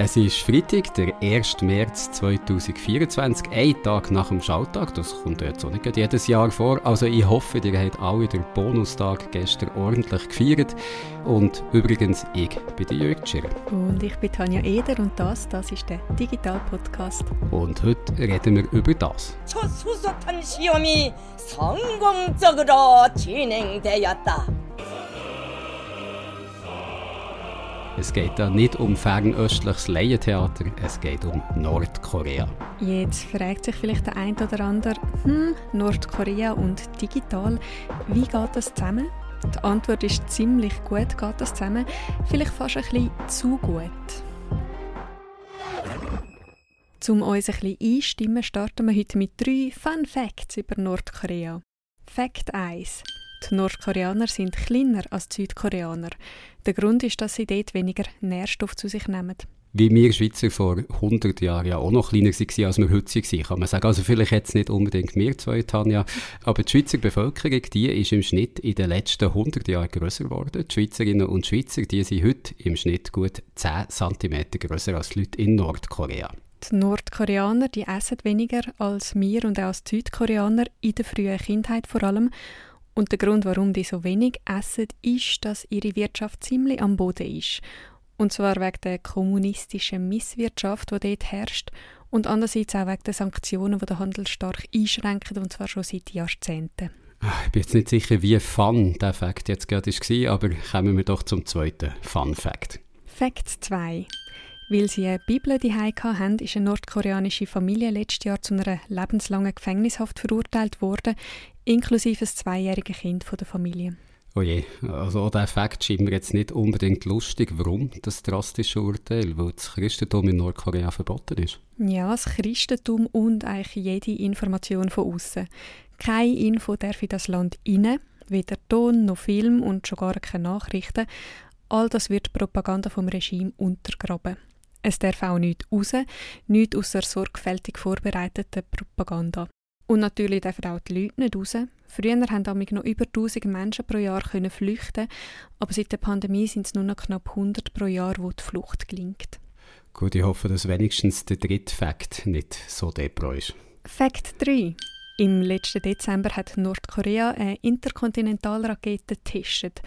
Es ist Freitag, der 1. März 2024, ein Tag nach dem Schalltag. Das kommt jetzt auch nicht jedes Jahr vor. Also ich hoffe, ihr habt alle den Bonustag gestern ordentlich gefeiert. Und übrigens, ich bin die Jörg Schirr. Und ich bin Tanja Eder und das, das ist der Digital Podcast. Und heute reden wir über das. 첫 수소탄 시험이 성공적으로 진행되었다. Es geht da nicht um fernöstliches Laientheater, es geht um Nordkorea. Jetzt fragt sich vielleicht der ein oder andere, hm, Nordkorea und digital, wie geht das zusammen? Die Antwort ist ziemlich gut geht das zusammen, vielleicht fast ein bisschen zu gut. Um uns ein bisschen einstimmen, starten wir heute mit drei Fun Facts über Nordkorea. Fact 1. Die Nordkoreaner sind kleiner als die Südkoreaner. Der Grund ist, dass sie dort weniger Nährstoff zu sich nehmen. Wie wir Schweizer vor 100 Jahren ja auch noch kleiner waren, als wir heute waren, kann man sagen. Also vielleicht jetzt nicht unbedingt wir zwei, Tanja, aber die Schweizer Bevölkerung, die ist im Schnitt in den letzten 100 Jahren grösser geworden. Die Schweizerinnen und Schweizer, die sind heute im Schnitt gut 10 cm grösser als die Leute in Nordkorea. Die Nordkoreaner die essen weniger als wir und auch als die Südkoreaner, in der frühen Kindheit vor allem. Und der Grund, warum die so wenig essen, ist, dass ihre Wirtschaft ziemlich am Boden ist. Und zwar wegen der kommunistischen Misswirtschaft, die dort herrscht, und andererseits auch wegen der Sanktionen, die den Handel stark einschränken, und zwar schon seit Jahrzehnten. Ah, Ich bin jetzt nicht sicher, wie fun der Fakt jetzt gerade war, aber kommen wir doch zum zweiten Fun Fact. Fakt 2. Weil sie eine Bibel daheim hatten, ist eine nordkoreanische Familie letztes Jahr zu einer lebenslangen Gefängnishaft verurteilt worden, inklusive ein zweijähriges Kind von der Familie. Oh je, also auch der Fakt scheint mir jetzt nicht unbedingt lustig. Warum das drastische Urteil? Weil das Christentum in Nordkorea verboten ist. Ja, das Christentum und eigentlich jede Information von außen. Keine Info darf in das Land rein, weder Ton noch Film und schon gar keine Nachrichten. All das wird die Propaganda vom Regime untergraben. Es darf auch nichts raus, nichts außer sorgfältig vorbereiteter Propaganda. Und natürlich dürfen auch die Leute nicht raus. Früher haben damit noch über 1000 Menschen pro Jahr können flüchten, aber seit der Pandemie sind es nur noch knapp 100 pro Jahr, wo die Flucht gelingt. Gut, ich hoffe, dass wenigstens der dritte Fakt nicht so depro ist. Fakt 3. Im letzten Dezember hat Nordkorea eine Interkontinentalrakete getestet.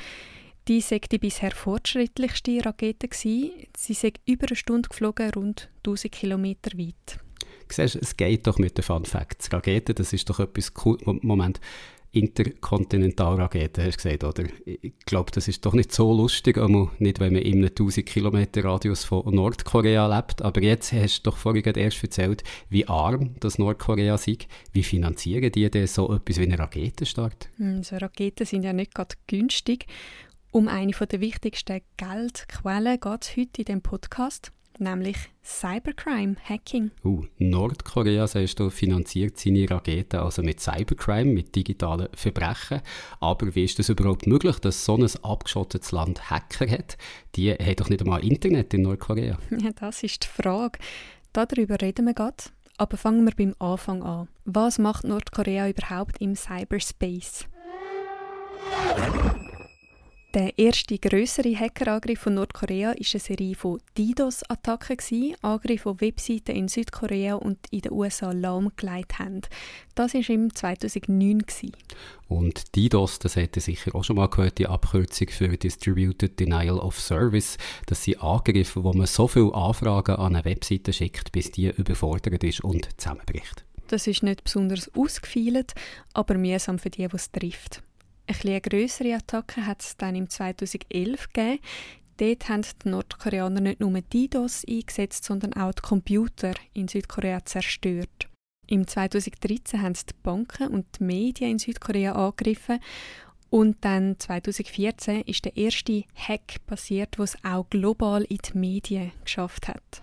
Die sei die bisher fortschrittlichste Rakete. gewesen. Sie sei über eine Stunde geflogen, rund 1000 Kilometer weit. Siehst, es geht doch mit den Fun Facts. Raketen, das ist doch etwas cool. Moment, Interkontinentalraketen, hast du gesagt, oder? Ich glaube, das ist doch nicht so lustig, einmal nicht, wenn man in einem 1000 Kilometer Radius von Nordkorea lebt. Aber jetzt hast du doch vorhin erst erzählt, wie arm das Nordkorea sei. Wie finanzieren die denn so etwas wie einen Raketenstart? Hm, So Raketen sind ja nicht gerade günstig. Um eine der wichtigsten Geldquellen geht es heute in dem Podcast, nämlich Cybercrime, Hacking. Uh, Nordkorea, sagst du, finanziert seine Raketen also mit Cybercrime, mit digitalen Verbrechen. Aber wie ist das überhaupt möglich, dass so ein abgeschottetes Land Hacker hat? Die haben doch nicht einmal Internet in Nordkorea. Ja, das ist die Frage. Darüber reden wir gerade. Aber fangen wir beim Anfang an. Was macht Nordkorea überhaupt im Cyberspace? Der erste größere Hackerangriff von Nordkorea war eine Serie von DDoS-Attacken, Angriffe, die Webseiten in Südkorea und in den USA lahmgelegt haben. Das war im 2009. gewesen. Und DDoS, das hätte sicher auch schon mal gehört, die Abkürzung für Distributed Denial of Service. Das sind Angriffe, wo man so viele Anfragen an eine Webseite schickt, bis die überfordert ist und zusammenbricht. Das ist nicht besonders ausgefeilt, aber mühsam für die, die es trifft. Eine grössere Attacke hat es dann im 2011 gegeben. Dort haben die Nordkoreaner nicht nur DDoS eingesetzt, sondern auch die Computer in Südkorea zerstört. Im 2013 haben die Banken und die Medien in Südkorea angegriffen und dann 2014 ist der erste Hack passiert, was auch global in die Medien geschafft hat.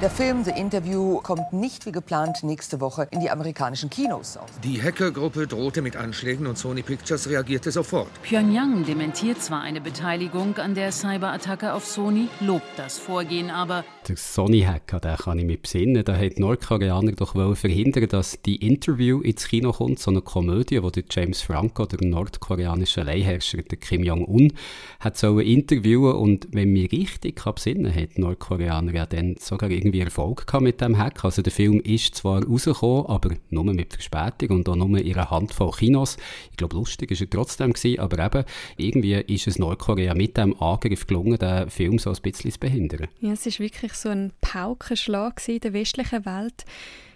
Der Film The Interview kommt nicht wie geplant nächste Woche in die amerikanischen Kinos. Die Hackergruppe drohte mit Anschlägen und Sony Pictures reagierte sofort. Pyongyang dementiert zwar eine Beteiligung an der Cyberattacke auf Sony, lobt das Vorgehen aber. Der Sony-Hacker, den kann ich mich besinnen, da hat Nordkoreaner doch verhindern, dass die Interview ins Kino kommt, so eine Komödie, wo der James Franco, der nordkoreanische Leihherrscher, der Kim Jong-un, hat so interviewen und wenn mich richtig kann besinnen, hat Nordkoreaner ja dann sogar irgendwie irgendwie Erfolg gehabt mit dem Hack. Also der Film ist zwar rausgekommen, aber nur mit Verspätung und auch nur in einer Handvoll Kinos. Ich glaube, lustig ist er trotzdem gewesen, aber eben, irgendwie ist es Nordkorea mit dem Angriff gelungen, den Film so ein bisschen zu behindern. Ja, es ist wirklich so ein Paukenschlag in der westlichen Welt.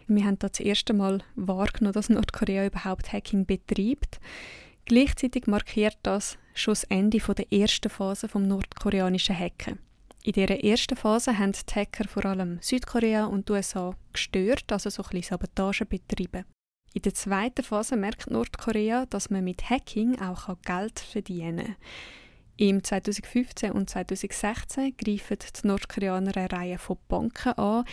Wir haben da das erste Mal wahrgenommen, dass Nordkorea überhaupt Hacking betreibt. Gleichzeitig markiert das schon das Ende der ersten Phase vom nordkoreanischen Hacken. In dieser ersten Phase haben die Hacker vor allem Südkorea und die USA gestört, also so ein Sabotage betrieben. In der zweiten Phase merkt Nordkorea, dass man mit Hacking auch Geld verdienen kann. Im 2015 und 2016 greifen die Nordkoreaner eine Reihe von Banken an,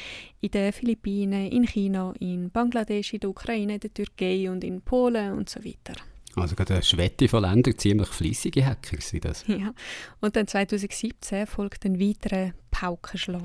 in den Philippinen, in China, in Bangladesch, in der Ukraine, in der Türkei und in Polen und so weiter. Also gerade eine Schwette von Ländern, ziemlich fleissige Hacker sind das. Ja, und dann 2017 folgt ein weiterer Paukenschlag.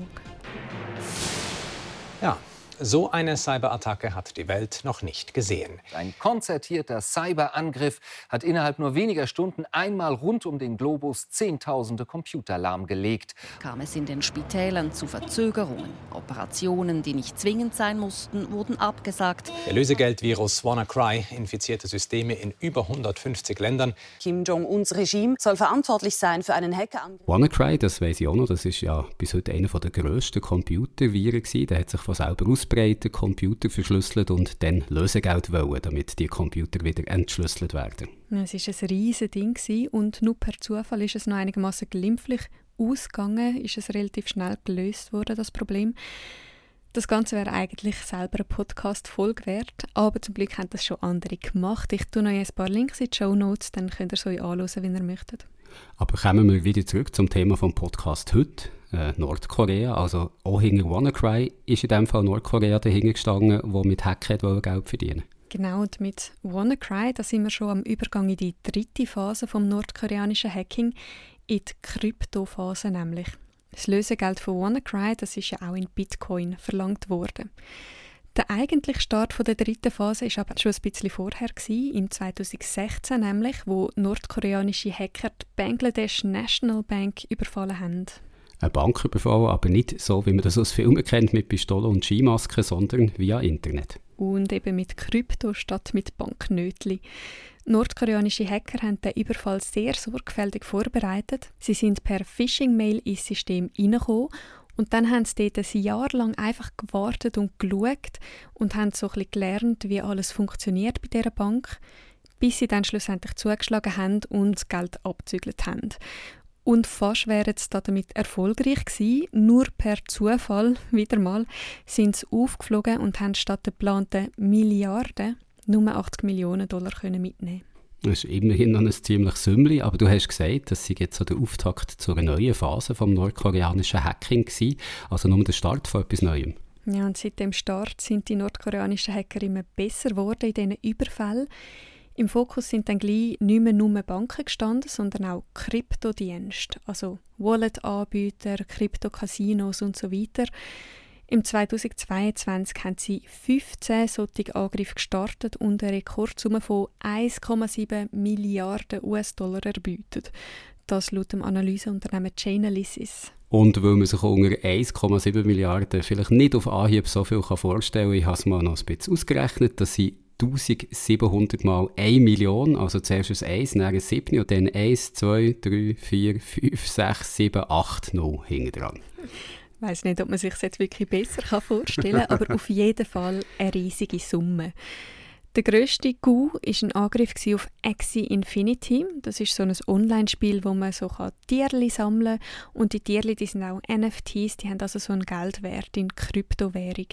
Ja, so eine Cyberattacke hat die Welt noch nicht gesehen. Ein konzertierter Cyberangriff hat innerhalb nur weniger Stunden einmal rund um den Globus Zehntausende Computer lahmgelegt. Kam es in den Spitälern zu Verzögerungen. Operationen, die nicht zwingend sein mussten, wurden abgesagt. Der Lösegeldvirus WannaCry infizierte Systeme in über 150 Ländern. Kim Jong-uns Regime soll verantwortlich sein für einen Hackerangriff. WannaCry, das weiß ich auch noch, das ist ja bis heute einer der grössten Computerviren Der hat sich von selber aus ausbreiten, Computer verschlüsselt und dann Lösegeld wollen, damit die Computer wieder entschlüsselt werden. Es war ein riesiges Ding und nur per Zufall ist es noch einigermaßen glimpflich ausgegangen, ist es relativ schnell gelöst worden, das Problem. Das Ganze wäre eigentlich selber eine Podcast-Folge wert, aber zum Glück haben das schon andere gemacht. Ich tue noch ein paar Links in die Show Notes, dann könnt ihr so anschauen, wenn ihr möchtet. Aber kommen wir wieder zurück zum Thema vom Podcast heute äh, Nordkorea. Also auch hinter WannaCry ist in dem Fall Nordkorea dahinter gestanden, wo mit Hacken Geld verdienen Genau, und mit WannaCry, da sind wir schon am Übergang in die dritte Phase vom nordkoreanischen Hacking, in die Kryptophase nämlich. Das Lösegeld von WannaCry, das ist ja auch in Bitcoin verlangt worden. Der eigentliche Start von der dritten Phase ist aber schon ein bisschen vorher gewesen, im 2016 nämlich, wo nordkoreanische Hacker die Bangladesh National Bank überfallen haben eine Bank überfallen, aber nicht so, wie man das aus Filmen kennt, mit Pistolen und Skimasken, sondern via Internet. Und eben mit Krypto statt mit Banknötli. Nordkoreanische Hacker haben den Überfall sehr sorgfältig vorbereitet. Sie sind per Phishing-Mail ins System hineingekommen und dann haben sie dort ein Jahr lang einfach gewartet und geschaut und haben so ein gelernt, wie alles funktioniert bei dieser Bank, bis sie dann schlussendlich zugeschlagen haben und das Geld abzügelt haben. Und fast wären sie damit erfolgreich gewesen. Nur per Zufall, wieder mal, sind sie aufgeflogen und haben statt der geplanten Milliarden nur 80 Millionen Dollar können mitnehmen das ist immerhin noch ein ziemlich Sümmli, aber du hast gesagt, dass sie jetzt so der Auftakt zu einer neuen Phase vom nordkoreanischen Hacking war, also nur der Start von etwas Neuem. Ja, und seit dem Start sind die nordkoreanischen Hacker immer besser geworden in diesen Überfällen. Im Fokus sind dann gleich nicht mehr nur Banken gestanden, sondern auch Kryptodienste, also Wallet-Anbieter, Krypto-Casinos und so weiter. Im 2022 haben sie 15 solche Angriffe gestartet und eine Rekordsumme von 1,7 Milliarden US-Dollar erbeutet. Das laut dem Analyseunternehmen Chainalysis. Und weil man sich unter 1,7 Milliarden vielleicht nicht auf Anhieb so viel vorstellen kann, ich habe es mal noch ein bisschen ausgerechnet, dass sie 1700 mal 1 Million, also zuerst ein 1, dann ein 7 und dann 1, 2, 3, 4, 5, 6, 7, 8 noch hinten dran. Ich weiß nicht, ob man sich das jetzt wirklich besser vorstellen kann, aber auf jeden Fall eine riesige Summe. Der grösste Coup war ein Angriff auf Axie Infinity. Das ist so ein Online-Spiel, wo man so Tierli sammeln kann. Und die Tierli die sind auch NFTs, die haben also so einen Geldwert in Kryptowährung.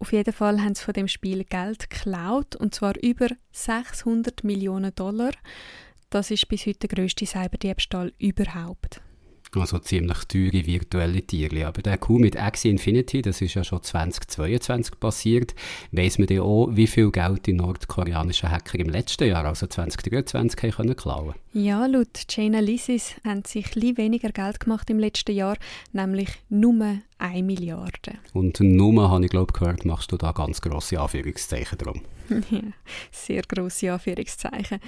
Auf jeden Fall haben sie von dem Spiel Geld geklaut, und zwar über 600 Millionen Dollar. Das ist bis heute der grösste Cyberdiebstahl überhaupt. Also ziemlich teure virtuelle Tiere. Aber der Coup mit Axie Infinity, das ist ja schon 2022 passiert, weiss man dann auch, wie viel Geld die nordkoreanischen Hacker im letzten Jahr, also 2023, haben können klauen Ja, laut Jane Lysis haben sie ein weniger Geld gemacht im letzten Jahr, nämlich nur 1 Milliarde. Und nur, habe ich glaube gehört, machst du da ganz grosse Anführungszeichen drum. ja, sehr grosse Anführungszeichen.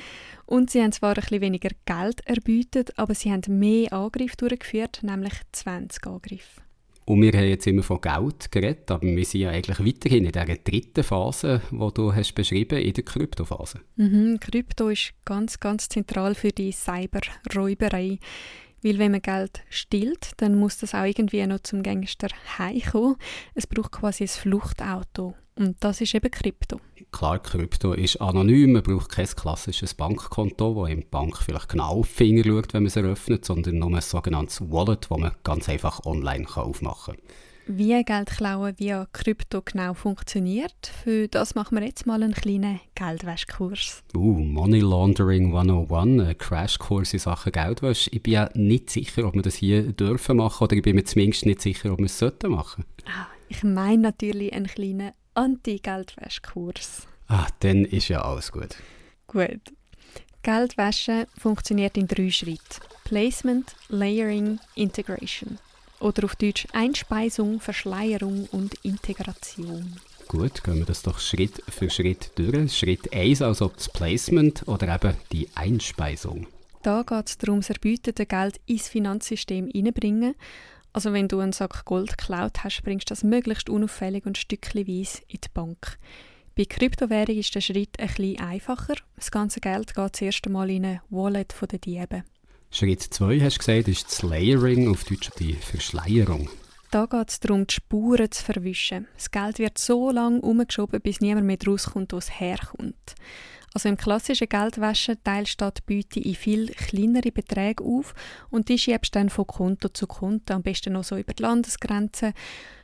Und sie haben zwar ein bisschen weniger Geld erbeutet, aber sie haben mehr Angriffe durchgeführt, nämlich 20 Angriffe. Und wir haben jetzt immer von Geld geredet, aber wir sind ja eigentlich weiterhin in dieser dritten Phase, die du hast beschrieben in der Kryptophase. Mhm, Krypto ist ganz, ganz zentral für die Cyberräuberei. Weil wenn man Geld stillt, dann muss das auch irgendwie noch zum Gangster heimkommen. Es braucht quasi ein Fluchtauto. Und das ist eben Krypto. Klar, Krypto ist anonym, man braucht kein klassisches Bankkonto, wo die Bank vielleicht genau auf die Finger schaut, wenn man es eröffnet, sondern nur ein sogenanntes Wallet, das man ganz einfach online aufmachen kann. Wie Geld klauen via Krypto genau funktioniert, für das machen wir jetzt mal einen kleinen Geldwäschkurs. Uh, Money Laundering 101, ein Crashkurs in Sachen Geldwäsche. Ich bin ja nicht sicher, ob wir das hier dürfen machen oder ich bin mir zumindest nicht sicher, ob wir es sollten machen. Ah, ich meine natürlich einen kleinen Anti-Geldwäschkurs. Ah, dann ist ja alles gut. Gut. Geldwäsche funktioniert in drei Schritten. Placement, Layering, Integration. Oder auf Deutsch Einspeisung, Verschleierung und Integration. Gut, gehen wir das doch Schritt für Schritt durch. Schritt 1, also das Placement oder eben die Einspeisung. Da geht es darum, das erbeutete Geld ins Finanzsystem hineinbringen. Also wenn du einen Sack Gold geklaut hast, bringst du das möglichst unauffällig und stückchenweise in die Bank. Bei Kryptowährung ist der Schritt ein bisschen einfacher. Das ganze Geld geht zuerst einmal in eine Wallet der Diebe. Schritt 2, hast du gesagt, ist das Layering, auf Deutsch die Verschleierung. Da geht es darum, die Spuren zu verwischen. Das Geld wird so lange umgeschoben, bis niemand mehr rauskommt, wo es herkommt. Also im klassischen Geldwäschen teilst du die Beute in viel kleinere Beträge auf und die schiebst dann von Konto zu Konto, am besten noch so über die Landesgrenzen.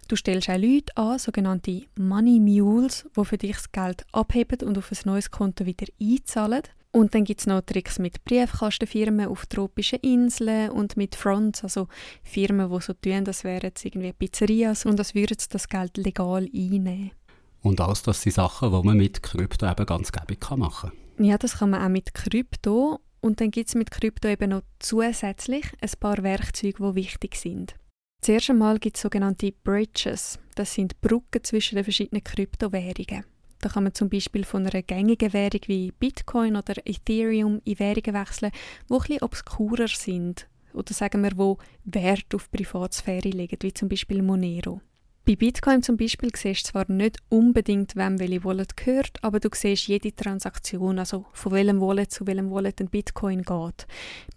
Du stellst auch Leute an, sogenannte Money Mules, die für dich das Geld abheben und auf ein neues Konto wieder einzahlen. Und dann gibt es noch Tricks mit Briefkastenfirmen auf tropischen Inseln und mit Fronts, also Firmen, die so tun, das wären jetzt irgendwie Pizzerias und das würden das Geld legal einnehmen. Und alles das sind Sachen, die man mit Krypto eben ganz gäbig machen kann. Ja, das kann man auch mit Krypto. Und dann gibt es mit Krypto eben noch zusätzlich ein paar Werkzeuge, die wichtig sind. Zuerst einmal gibt es sogenannte Bridges. Das sind Brücken zwischen den verschiedenen Kryptowährungen. Da kann man zum Beispiel von einer gängigen Währung wie Bitcoin oder Ethereum in Währungen wechseln, die etwas obskurer sind oder sagen wir, wo Wert auf Privatsphäre legen, wie zum Beispiel Monero. Bei Bitcoin zum Beispiel siehst du zwar nicht unbedingt, wem welche Wallet gehört, aber du siehst jede Transaktion, also von welchem Wallet zu welchem Wallet ein Bitcoin geht.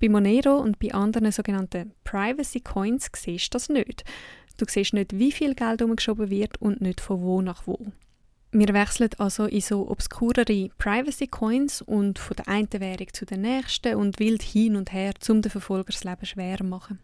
Bei Monero und bei anderen sogenannten Privacy Coins siehst du das nicht. Du siehst nicht, wie viel Geld umgeschoben wird und nicht von wo nach wo. Wir wechseln also in so obskurere Privacy Coins und von der einen Währung zu der nächsten und wild hin und her, um den Verfolger das Leben schwer machen.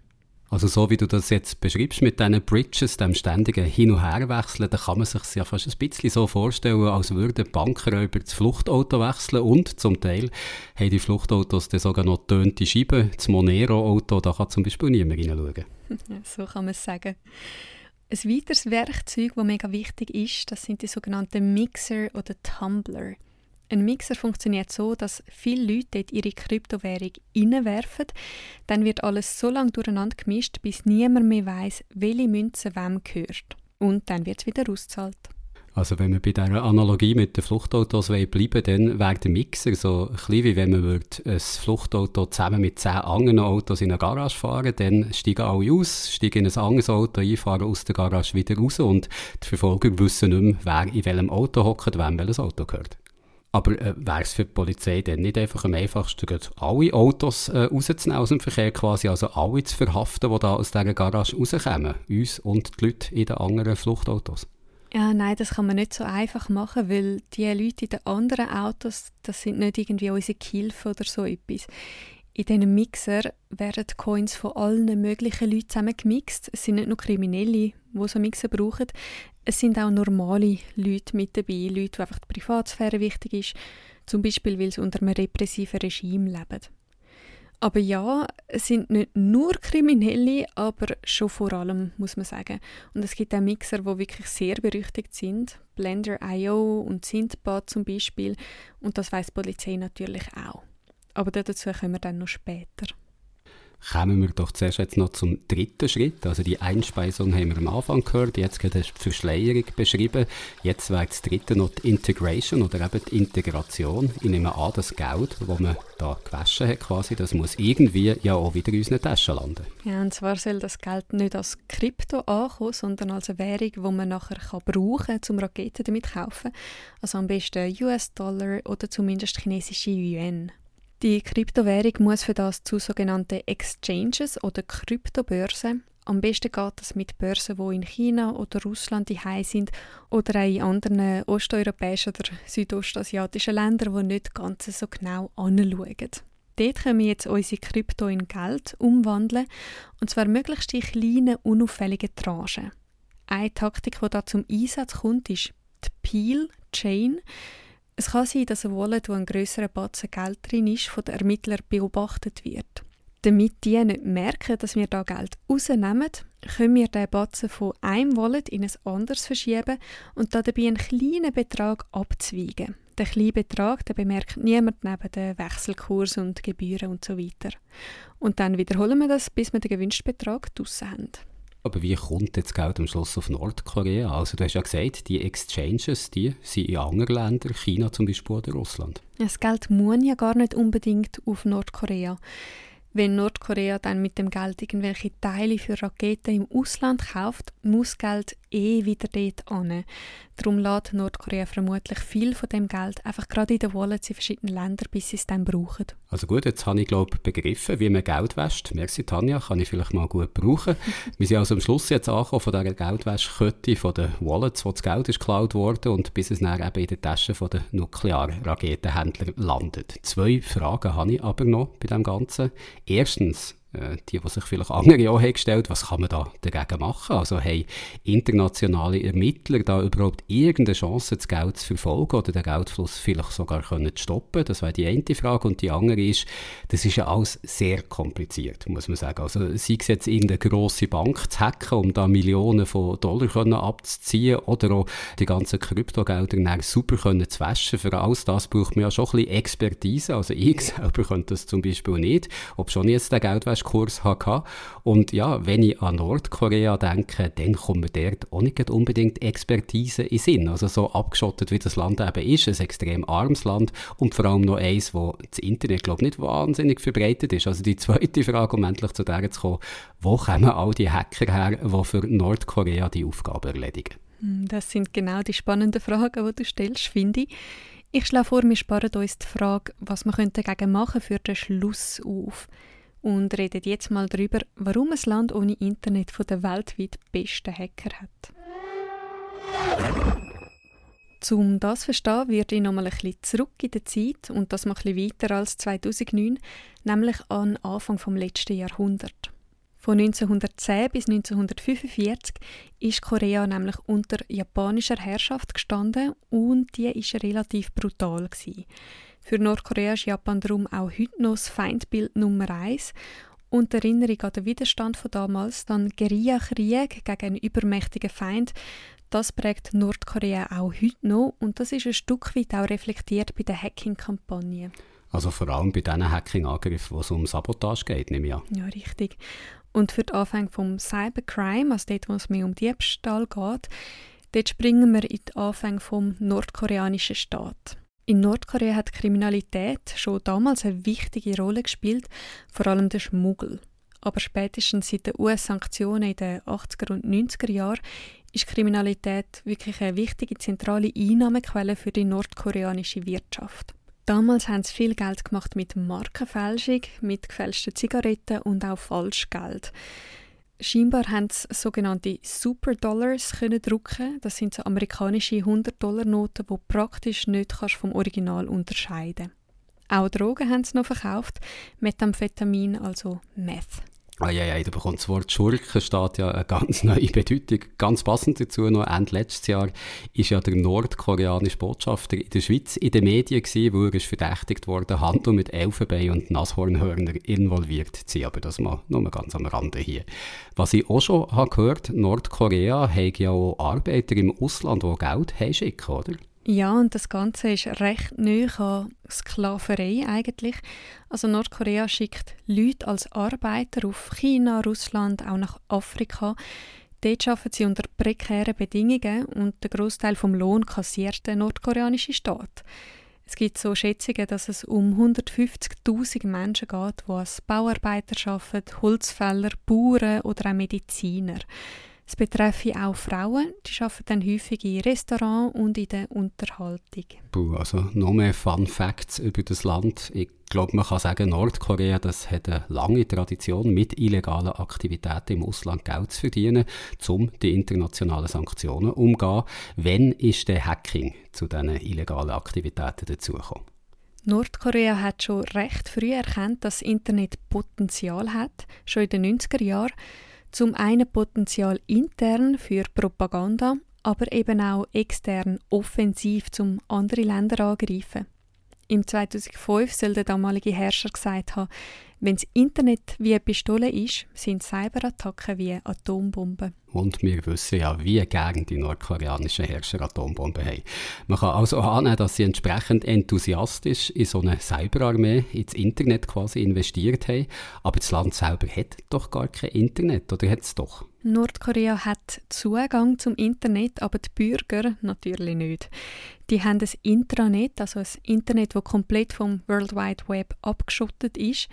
Also so wie du das jetzt beschreibst mit diesen Bridges, dem ständigen Hin- und Herwechseln, da kann man sich ja fast ein bisschen so vorstellen, als würden Bankräuber das Fluchtauto wechseln und zum Teil haben die Fluchtautos dann sogar noch tönte Scheiben. Das Monero-Auto, da kann zum Beispiel niemand reinschauen. so kann man es sagen. Ein weiteres Werkzeug, das mega wichtig ist, das sind die sogenannten Mixer oder Tumbler. Ein Mixer funktioniert so, dass viele Leute dort ihre Kryptowährung reinwerfen. Dann wird alles so lange durcheinander gemischt, bis niemand mehr weiß, welche Münze wem gehört. Und dann wird es wieder ausgezahlt. Also wenn wir bei dieser Analogie mit den Fluchtautos bleiben dann wäre der Mixer so ein bisschen wie wenn man ein Fluchtauto zusammen mit zehn anderen Autos in eine Garage fahren dann steigen alle aus, steigen in ein anderes Auto ein, fahren aus der Garage wieder raus und die Verfolger wissen nicht mehr, wer in welchem Auto hockt, wem welches Auto gehört. Aber äh, wäre es für die Polizei dann nicht einfach am einfachsten, alle Autos äh, rauszunehmen aus dem Verkehr, quasi also alle zu verhaften, die da aus dieser Garage rauskommen, uns und die Leute in den anderen Fluchtautos? Ja, nein, das kann man nicht so einfach machen, weil die Leute in den anderen Autos, das sind nicht irgendwie unsere Gehilfen oder so etwas. In diesen Mixer werden die Coins von allen möglichen Leuten zusammen gemixt. Es sind nicht nur Kriminelle, die so Mixer brauchen. Es sind auch normale Leute mit dabei, Leute, die einfach die Privatsphäre wichtig ist, zum Beispiel, weil sie unter einem repressiven Regime leben. Aber ja, es sind nicht nur Kriminelle, aber schon vor allem, muss man sagen. Und es gibt auch Mixer, die wirklich sehr berüchtigt sind. Blender.io und Synthpad zum Beispiel. Und das weiß die Polizei natürlich auch. Aber dazu kommen wir dann noch später. Kommen wir doch zuerst jetzt noch zum dritten Schritt. Also die Einspeisung haben wir am Anfang gehört, jetzt es die Verschleierung beschrieben. Jetzt wäre das dritte noch die Integration oder eben die Integration. Ich nehme an, das Geld, das man da gewaschen hat, quasi, das muss irgendwie ja auch wieder in unseren Taschen landen. Ja, und zwar soll das Geld nicht als Krypto ankommen, sondern als eine Währung, die man nachher kann brauchen kann, um Raketen damit zu kaufen. Also am besten US-Dollar oder zumindest chinesische Yuan. Die Kryptowährung muss für das zu sogenannten Exchanges oder Kryptobörsen. Am besten geht das mit Börsen, die in China oder Russland die sind oder auch in anderen osteuropäischen oder südostasiatischen Ländern, die nicht ganz so genau anschauen. Dort können wir jetzt unsere Krypto in Geld umwandeln, und zwar möglichst in kleinen, unauffälligen Tranchen. Eine Taktik, die da zum Einsatz kommt, ist die Peel Chain. Es kann sein, dass eine Wallet, wo ein grösserer Batzen Geld drin ist, von den Ermittlern beobachtet wird. Damit die nicht merken, dass wir da Geld rausnehmen, können wir den Batzen von einem Wallet in ein anderes verschieben und dabei einen kleinen Betrag abzweigen. Den kleinen Betrag den bemerkt niemand neben den Wechselkurs und Gebühren und so. Und dann wiederholen wir das, bis wir den gewünschten Betrag draussen haben. Aber wie kommt jetzt Geld am Schluss auf Nordkorea? Also du hast ja gesagt, die Exchanges, die sind in anderen Ländern, China zum Beispiel oder Russland. Das Geld muss ja gar nicht unbedingt auf Nordkorea. Wenn Nordkorea dann mit dem Geld irgendwelche Teile für Raketen im Ausland kauft, muss Geld eh wieder dort an. Darum lädt Nordkorea vermutlich viel von dem Geld einfach gerade in den Wallets in verschiedenen Ländern, bis sie es dann brauchen. Also gut, jetzt habe ich glaube begriffen, wie man Geld wäscht. Merci Tanja, kann ich vielleicht mal gut brauchen. Wir sind also am Schluss jetzt angekommen von dieser Geldwäschkette, von den Wallets, wo das Geld ist geklaut wurde und bis es dann eben in den Taschen der Nuklearraketenhändler landet. Zwei Fragen habe ich aber noch bei dem Ganzen. Erstens, die, die sich vielleicht andere auch haben gestellt was kann man da dagegen machen? Also haben internationale Ermittler da überhaupt irgendeine Chance, das Geld zu verfolgen oder den Geldfluss vielleicht sogar können zu stoppen? Das wäre die eine Frage. Und die andere ist, das ist ja alles sehr kompliziert, muss man sagen. Also sei es jetzt irgendeine grosse Bank zu hacken, um da Millionen von Dollar können abzuziehen oder auch die ganzen Kryptogelder dann super können zu waschen. Für alles das braucht man ja schon ein bisschen Expertise. Also ich selber könnte das zum Beispiel nicht, ob schon jetzt der Geldwäsche Kurs hatte. Und ja, wenn ich an Nordkorea denke, dann kommt mir dort auch nicht unbedingt Expertise in Sinn. Also so abgeschottet, wie das Land eben ist, ein extrem armes Land und vor allem noch eins, wo das Internet, glaube ich, nicht wahnsinnig verbreitet ist. Also die zweite Frage, um endlich zu der zu kommen, wo kommen all die Hacker her, die für Nordkorea die Aufgabe erledigen? Hm, das sind genau die spannenden Fragen, die du stellst, finde ich. Ich schlage vor, wir sparen uns die Frage, was man dagegen machen könnte, für den Schluss auf und reden jetzt mal darüber, warum ein Land ohne Internet von der weltweit besten Hacker hat. Um das zu verstehen, werde ich noch mal ein bisschen zurück in der Zeit und das mal ein weiter als 2009, nämlich an Anfang vom letzten Jahrhundert. Von 1910 bis 1945 ist Korea nämlich unter japanischer Herrschaft gestanden und die ist relativ brutal gewesen. Für Nordkorea ist Japan darum auch heute noch das Feindbild Nummer eins und die Erinnerung an den Widerstand von damals, dann Guerillakrieg gegen einen übermächtigen Feind, das prägt Nordkorea auch heute noch und das ist ein Stück weit auch reflektiert bei den Hacking-Kampagnen. Also vor allem bei diesen Hacking-Angriffen, wo es um Sabotage geht, nehme ich an. Ja, richtig. Und für die Anfänge vom Cybercrime, also dort, wo es mehr um Diebstahl geht, dort springen wir in die Anfänge vom nordkoreanischen Staat. In Nordkorea hat Kriminalität schon damals eine wichtige Rolle gespielt, vor allem der Schmuggel. Aber spätestens seit den US-Sanktionen in den 80er und 90er Jahren ist Kriminalität wirklich eine wichtige zentrale Einnahmequelle für die nordkoreanische Wirtschaft. Damals haben sie viel Geld gemacht mit Markenfälschung, mit gefälschten Zigaretten und auch Falschgeld. Scheinbar haben sie sogenannte Superdollars können drucken. Das sind so amerikanische 100-Dollar-Noten, die praktisch nicht vom Original unterscheiden. Auch Drogen haben sie noch verkauft, Methamphetamin, also Meth. Ah, ja, ja, da bekommt das Wort Schurke steht ja eine ganz neue Bedeutung. Ganz passend dazu noch, Ende letztes Jahr ist ja der nordkoreanische Botschafter in der Schweiz in den Medien gewesen, wo er ist verdächtigt wurde, Handel mit Elfenbein und Nashornhörner involviert zu sein. Aber das mal nur ganz am Rande hier. Was ich auch schon habe gehört, Nordkorea hat ja auch Arbeiter im Ausland, die Geld schicken, oder? Ja, und das Ganze ist recht neu an Sklaverei eigentlich. Also Nordkorea schickt Leute als Arbeiter auf China, Russland, auch nach Afrika. Dort arbeiten sie unter prekären Bedingungen und der Großteil vom Lohn kassiert der nordkoreanische Staat. Es gibt so Schätzungen, dass es um 150.000 Menschen geht, die als Bauarbeiter arbeiten, Holzfäller, Bauern oder auch Mediziner. Es betreffe auch Frauen, die arbeiten dann häufig in Restaurants und in der Unterhaltung. Puh, also noch mehr Fun Facts über das Land. Ich glaube, man kann sagen, Nordkorea das hat eine lange Tradition, mit illegalen Aktivitäten im Ausland Geld zu verdienen, um die internationalen Sanktionen umzugehen. Wann ist der Hacking zu diesen illegalen Aktivitäten dazugekommen? Nordkorea hat schon recht früh erkannt, dass das Internet Potenzial hat, schon in den 90er Jahren. Zum einen Potenzial intern für Propaganda, aber eben auch extern offensiv zum andere Länder angreifen. Im 2005 soll der damalige Herrscher gesagt haben, wenn das Internet wie eine Pistole ist, sind Cyberattacken wie Atombomben. Und wir wissen ja, wie gern die nordkoreanischen Herrscher Atombomben haben. Man kann also annehmen, dass sie entsprechend enthusiastisch in so eine Cyberarmee, ins Internet quasi investiert haben. Aber das Land selber hat doch gar kein Internet, oder hat es doch? Nordkorea hat Zugang zum Internet, aber die Bürger natürlich nicht. Die haben ein Intranet, also ein Internet, das komplett vom World Wide Web abgeschottet ist.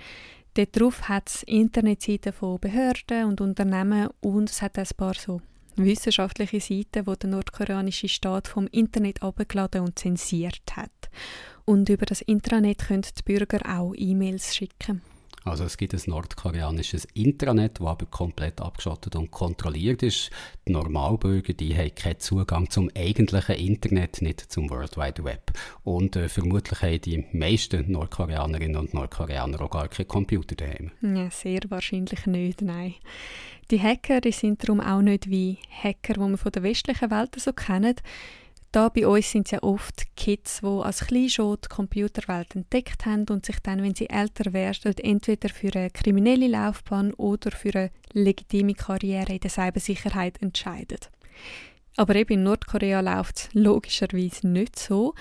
Darauf hat es Internetseiten von Behörden und Unternehmen und es hat ein paar so wissenschaftliche Seiten, wo der nordkoreanische Staat vom Internet abgeladen und zensiert hat. Und über das Intranet können die Bürger auch E-Mails schicken. Also es gibt ein nordkoreanisches Intranet, das aber komplett abgeschottet und kontrolliert ist. Die Normalbürger die haben keinen Zugang zum eigentlichen Internet, nicht zum World Wide Web. Und äh, vermutlich haben die meisten Nordkoreanerinnen und Nordkoreaner auch gar keinen Computer daheim. Ja, sehr wahrscheinlich nicht, nein. Die Hacker die sind darum auch nicht wie Hacker, die man von der westlichen Welt so kennen. Da bei uns sind es ja oft Kids, die als klein schon die Computerwelt entdeckt haben und sich dann, wenn sie älter werden, entweder für eine kriminelle Laufbahn oder für eine legitime Karriere in der Cybersicherheit entscheiden. Aber eben in Nordkorea läuft es logischerweise nicht so.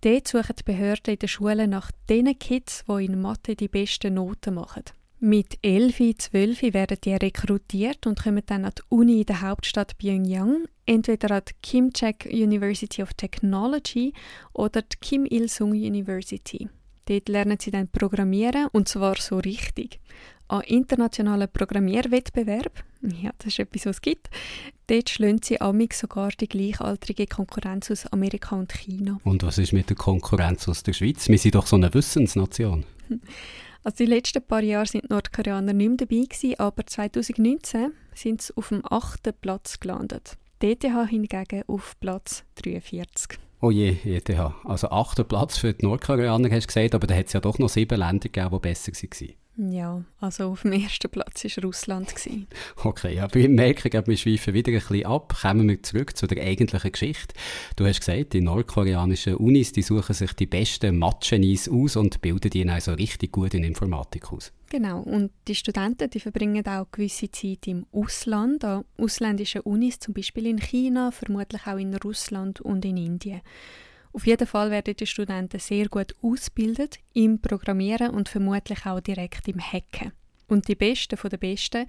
Dort suchen die Behörden in den Schulen nach den Kids, die in Mathe die besten Noten machen. Mit 11, 12 werden die rekrutiert und kommen dann an die Uni in der Hauptstadt Pyongyang, entweder an die Kim Chek University of Technology oder die Kim Il-sung University. Dort lernen sie dann Programmieren und zwar so richtig. An internationalen Programmierwettbewerb, ja, das ist etwas, was es gibt, dort schlönt sie amig sogar die gleichaltrige Konkurrenz aus Amerika und China. Und was ist mit der Konkurrenz aus der Schweiz? Wir sind doch so eine Wissensnation. Also die letzten paar Jahre sind Nordkoreaner nicht mehr dabei gewesen, aber 2019 sind sie auf dem achten Platz gelandet. Die ETH hingegen auf Platz 43. Oh je, ETH. Also achter Platz für die Nordkoreaner hast du gesagt, aber da hat es ja doch noch sieben Länder gegeben, die besser waren. Ja, also auf dem ersten Platz war Russland. Okay, aber ich merke, wir schweifen wieder ein bisschen ab. Kommen wir zurück zu der eigentlichen Geschichte. Du hast gesagt, die nordkoreanischen Unis die suchen sich die besten Matschenis aus und bilden die also richtig gut in Informatik aus. Genau, und die Studenten die verbringen auch gewisse Zeit im Ausland, an ausländischen Unis, zum Beispiel in China, vermutlich auch in Russland und in Indien. Auf jeden Fall werden die Studenten sehr gut ausgebildet im Programmieren und vermutlich auch direkt im Hacken. Und die Besten von den Besten,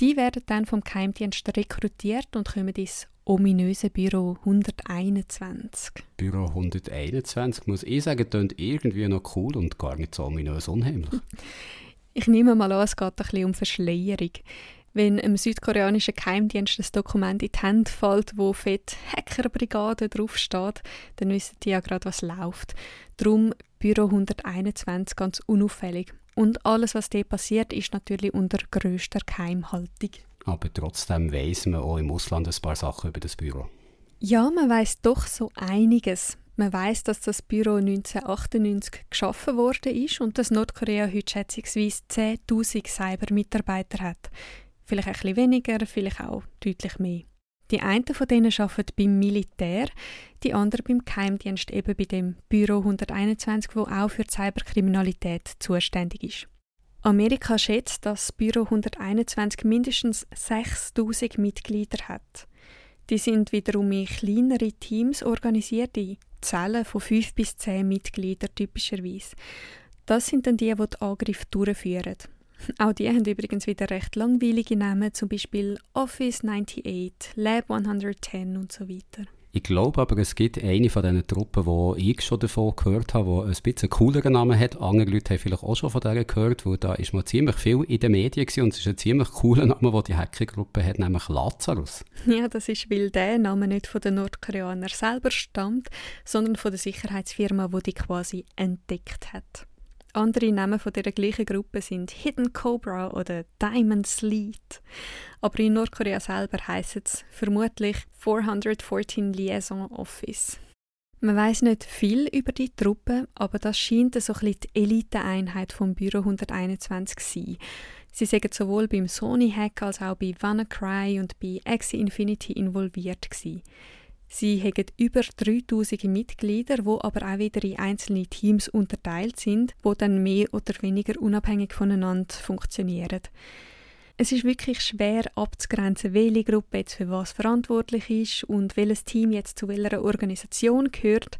die werden dann vom Geheimdienst rekrutiert und kommen ins ominöse Büro 121. Büro 121, muss ich sagen, klingt irgendwie noch cool und gar nicht so ominös unheimlich. Ich nehme mal an, es geht ein bisschen um Verschleierung wenn einem südkoreanischen Geheimdienst das Dokument in die Hände fällt, wo fett Hackerbrigade draufsteht, dann wissen die ja gerade, was läuft. Darum Büro 121 ganz unauffällig. Und alles, was dort passiert, ist natürlich unter grösster Geheimhaltung. Aber trotzdem weiß man auch im Ausland ein paar Sachen über das Büro. Ja, man weiß doch so einiges. Man weiß, dass das Büro 1998 geschaffen worden ist und dass Nordkorea heute schätzungsweise 10.000 Cyber-Mitarbeiter hat. Vielleicht ein bisschen weniger, vielleicht auch deutlich mehr. Die einen von denen arbeiten beim Militär, die anderen beim Geheimdienst, eben bei dem Büro 121, wo auch für Cyberkriminalität zuständig ist. Amerika schätzt, dass das Büro 121 mindestens 6000 Mitglieder hat. Die sind wiederum in kleinere Teams organisiert, in Zellen von 5 bis 10 Mitgliedern typischerweise. Das sind dann die, die die Angriffe durchführen. Auch die haben übrigens wieder recht langweilige Namen, zum Beispiel Office 98, Lab 110 und so weiter. Ich glaube aber, es gibt eine von diesen Truppen, wo ich schon davon gehört habe, die ein bisschen cooleren Namen hat. Andere Leute haben vielleicht auch schon von der gehört, wo da ist mal ziemlich viel in den Medien gewesen, und es ist ein ziemlich cooler Name, den die Hackergruppe hat, nämlich Lazarus. Ja, das ist, weil der Name nicht von den Nordkoreanern selber stammt, sondern von der Sicherheitsfirma, die die quasi entdeckt hat. Andere Namen von dieser gleichen Gruppe sind Hidden Cobra oder Diamond Sleet. Aber in Nordkorea selber heisst es vermutlich 414 Liaison Office. Man weiß nicht viel über die Truppe, aber das scheint so ein die Eliteeinheit vom Büro 121 zu sein. Sie sind sowohl beim Sony-Hack als auch bei WannaCry und bei Axie Infinity involviert gewesen. Sie haben über 3000 Mitglieder, wo aber auch wieder in einzelne Teams unterteilt sind, wo dann mehr oder weniger unabhängig voneinander funktionieren. Es ist wirklich schwer abzugrenzen, welche Gruppe jetzt für was verantwortlich ist und welches Team jetzt zu welcher Organisation gehört.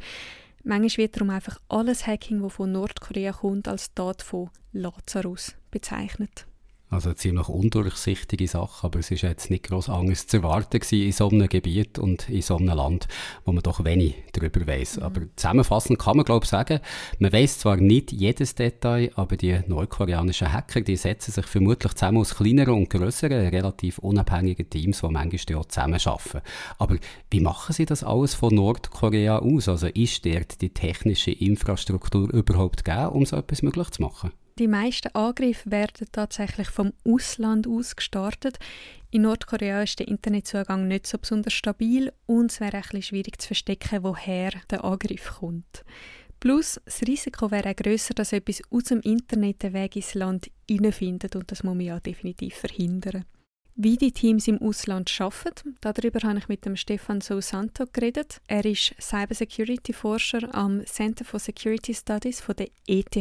Manchmal wird darum einfach alles Hacking, das von Nordkorea kommt, als Tat von Lazarus bezeichnet. Also eine ziemlich undurchsichtige Sache, aber es ist jetzt nicht groß anders zu erwarten in so einem Gebiet und in so einem Land, wo man doch wenig darüber weiß. Mhm. Aber zusammenfassend kann man glaube ich sagen, man weiß zwar nicht jedes Detail, aber die nordkoreanischen Hacker, die setzen sich vermutlich zusammen aus kleineren und größeren, relativ unabhängigen Teams, die manchmal auch zusammenarbeiten. Aber wie machen sie das alles von Nordkorea aus? Also ist dort die technische Infrastruktur überhaupt gegeben, um so etwas möglich zu machen? Die meisten Angriffe werden tatsächlich vom Ausland aus gestartet. In Nordkorea ist der Internetzugang nicht so besonders stabil und es wäre ein schwierig zu verstecken, woher der Angriff kommt. Plus, das Risiko wäre auch grösser, dass etwas aus dem Internet den Weg ins Land hineinfindet und das muss man ja definitiv verhindern. Wie die Teams im Ausland arbeiten, darüber habe ich mit dem Stefan Sousanto geredet. Er ist Cybersecurity-Forscher am Center for Security Studies von der ETH.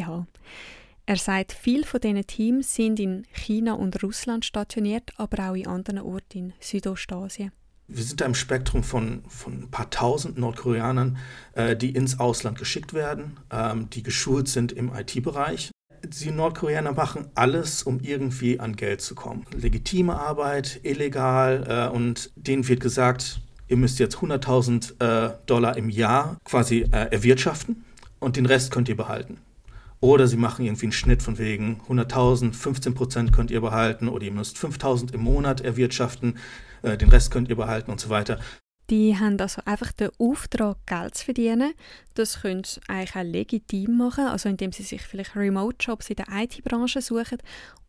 Er sagt, viele von diesen Teams sind in China und Russland stationiert, aber auch in anderen Orten in Südostasien. Wir sind da im Spektrum von, von ein paar tausend Nordkoreanern, äh, die ins Ausland geschickt werden, ähm, die geschult sind im IT-Bereich. Die Nordkoreaner machen alles, um irgendwie an Geld zu kommen. Legitime Arbeit, illegal äh, und denen wird gesagt, ihr müsst jetzt 100.000 äh, Dollar im Jahr quasi äh, erwirtschaften und den Rest könnt ihr behalten. Oder sie machen irgendwie einen Schnitt von wegen 100.000, 15 Prozent könnt ihr behalten oder ihr müsst 5.000 im Monat erwirtschaften, äh, den Rest könnt ihr behalten und so weiter. Die haben also einfach den Auftrag, Geld zu verdienen. Das können sie eigentlich auch legitim machen, also indem sie sich vielleicht Remote-Jobs in der IT-Branche suchen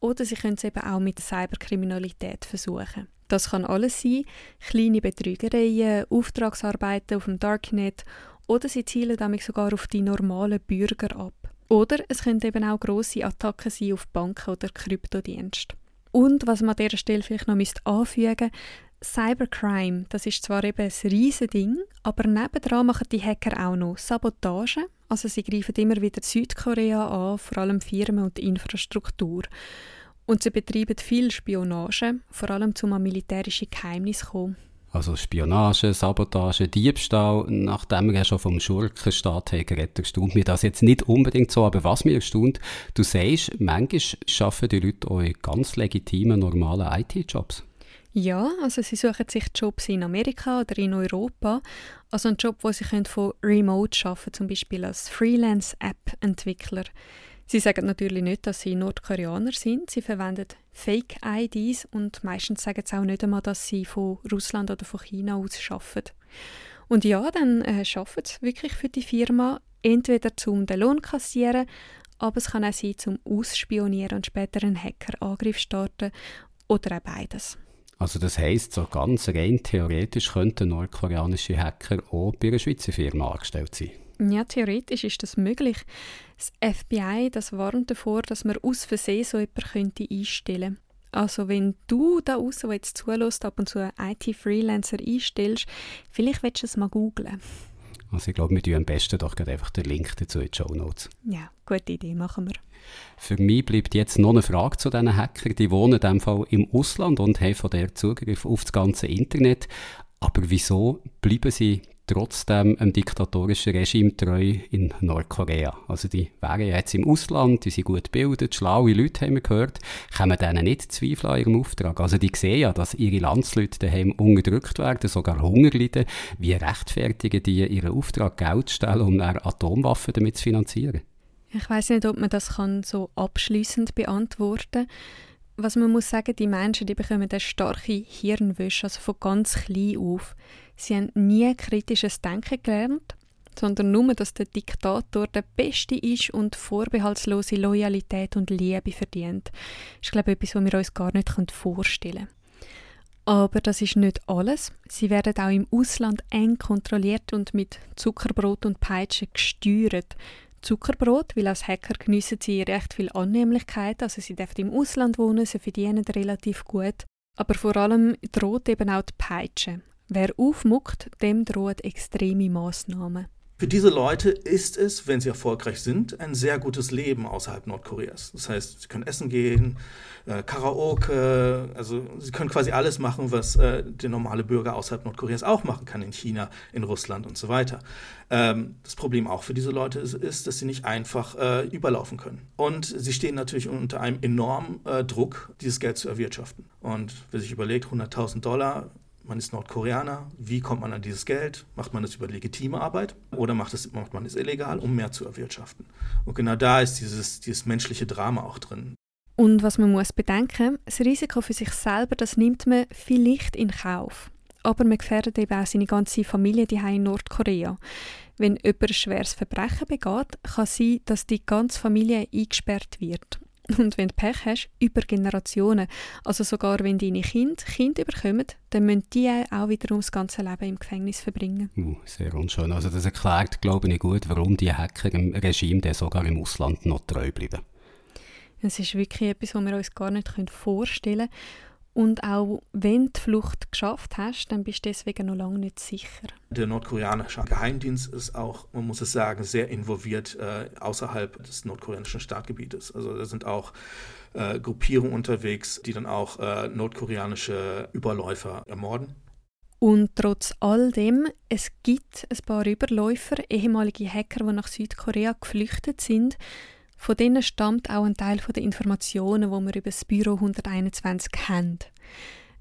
oder sie können es eben auch mit Cyberkriminalität versuchen. Das kann alles sein, kleine Betrügereien, Auftragsarbeiten auf dem Darknet oder sie zielen damit sogar auf die normalen Bürger ab. Oder es können eben auch grosse Attacken sein auf Banken oder Kryptodienste. Und was man an dieser Stelle vielleicht noch anfügen müsste, Cybercrime, das ist zwar eben ein riesiges Ding, aber nebendran machen die Hacker auch noch Sabotage. Also sie greifen immer wieder Südkorea an, vor allem Firmen und Infrastruktur. Und sie betreiben viel Spionage, vor allem um an militärische Geheimnisse zu kommen. Also Spionage, Sabotage, Diebstahl, nachdem wir ja schon vom Schurkenstaat haben geredet, erstaunt mich das jetzt nicht unbedingt so, aber was mich erstaunt, du sagst, manchmal arbeiten die Leute auch ganz legitimen, normalen IT-Jobs. Ja, also sie suchen sich Jobs in Amerika oder in Europa. Also einen Job, wo sie von remote arbeiten können, zum Beispiel als Freelance-App-Entwickler. Sie sagen natürlich nicht, dass sie Nordkoreaner sind. Sie verwenden Fake-IDs und meistens sagen sie auch nicht einmal, dass sie von Russland oder von China aus arbeiten. Und ja, dann äh, arbeiten sie wirklich für die Firma, entweder zum den Lohn kassieren, aber es kann auch sein, zum Ausspionieren und später einen Hackerangriff starten oder auch beides. Also das heisst, so ganz rein theoretisch könnten nordkoreanische Hacker auch bei einer Schweizer Firma angestellt sein. Ja, theoretisch ist das möglich. Das FBI das warnt davor, dass man aus Versehen so jemanden könnte einstellen könnte. Also wenn du da raus, der jetzt zulässt, ab und zu einen IT-Freelancer einstellst, vielleicht willst du es mal googlen. Also ich glaube, wir tun am besten doch einfach den Link dazu in die Show Notes. Ja, gute Idee, machen wir. Für mich bleibt jetzt noch eine Frage zu diesen Hackern. Die wohnen in diesem Fall im Ausland und haben von der Zugriff auf das ganze Internet. Aber wieso bleiben sie trotzdem einem diktatorischen Regime treu in Nordkorea. Also die wären jetzt im Ausland, die sind gut gebildet, schlaue Leute haben wir gehört, kommen denen nicht Zweifel an ihrem Auftrag. Also die sehen ja, dass ihre Landsleute daheim unterdrückt werden, sogar Hunger leiden. Wie rechtfertigen die ihren Auftrag Geld stellen, um Atomwaffen damit zu finanzieren? Ich weiß nicht, ob man das kann so abschließend beantworten kann was man muss sagen, die Menschen, die bekommen eine starke Hirnwäsche, also von ganz klein auf. Sie haben nie kritisches Denken gelernt, sondern nur, dass der Diktator der Beste ist und vorbehaltslose Loyalität und Liebe verdient. Das ist, glaube ich, etwas, was wir uns gar nicht vorstellen können. Aber das ist nicht alles. Sie werden auch im Ausland eng kontrolliert und mit Zuckerbrot und Peitsche gesteuert. Zuckerbrot, weil als Hacker geniessen sie recht viel Annehmlichkeit, also sie dürfen im Ausland wohnen, sie verdienen relativ gut. Aber vor allem droht eben auch die Peitsche. Wer aufmuckt, dem drohen extreme Maßnahmen. Für diese Leute ist es, wenn sie erfolgreich sind, ein sehr gutes Leben außerhalb Nordkoreas. Das heißt, sie können essen gehen, äh, Karaoke, also sie können quasi alles machen, was äh, der normale Bürger außerhalb Nordkoreas auch machen kann, in China, in Russland und so weiter. Ähm, das Problem auch für diese Leute ist, ist dass sie nicht einfach äh, überlaufen können. Und sie stehen natürlich unter einem enormen äh, Druck, dieses Geld zu erwirtschaften. Und wer sich überlegt, 100.000 Dollar man ist Nordkoreaner, wie kommt man an dieses Geld? Macht man das über legitime Arbeit oder macht, das, macht man es illegal, um mehr zu erwirtschaften? Und genau da ist dieses, dieses menschliche Drama auch drin. Und was man muss bedenken, das Risiko für sich selber, das nimmt man vielleicht in Kauf. Aber man gefährdet eben auch seine ganze Familie die in Nordkorea. Wenn jemand ein schweres Verbrechen begeht, kann sein, dass die ganze Familie eingesperrt wird. Und wenn du Pech hast, über Generationen, also sogar wenn deine Kinder Kinder bekommen, dann müssen die auch wiederum das ganze Leben im Gefängnis verbringen. Uh, sehr unschön. Also das erklärt, glaube ich, gut, warum die Hacker im Regime der sogar im Ausland noch treu bleiben. Es ist wirklich etwas, was wir uns gar nicht vorstellen können. Und auch wenn du die Flucht geschafft hast, dann bist du deswegen noch lange nicht sicher. Der nordkoreanische Geheimdienst ist auch, man muss es sagen, sehr involviert äh, außerhalb des nordkoreanischen Staatsgebietes. Also da sind auch äh, Gruppierungen unterwegs, die dann auch äh, nordkoreanische Überläufer ermorden. Und trotz all dem, es gibt ein paar Überläufer, ehemalige Hacker, die nach Südkorea geflüchtet sind, von denen stammt auch ein Teil der Informationen, die wir über das Büro 121 haben.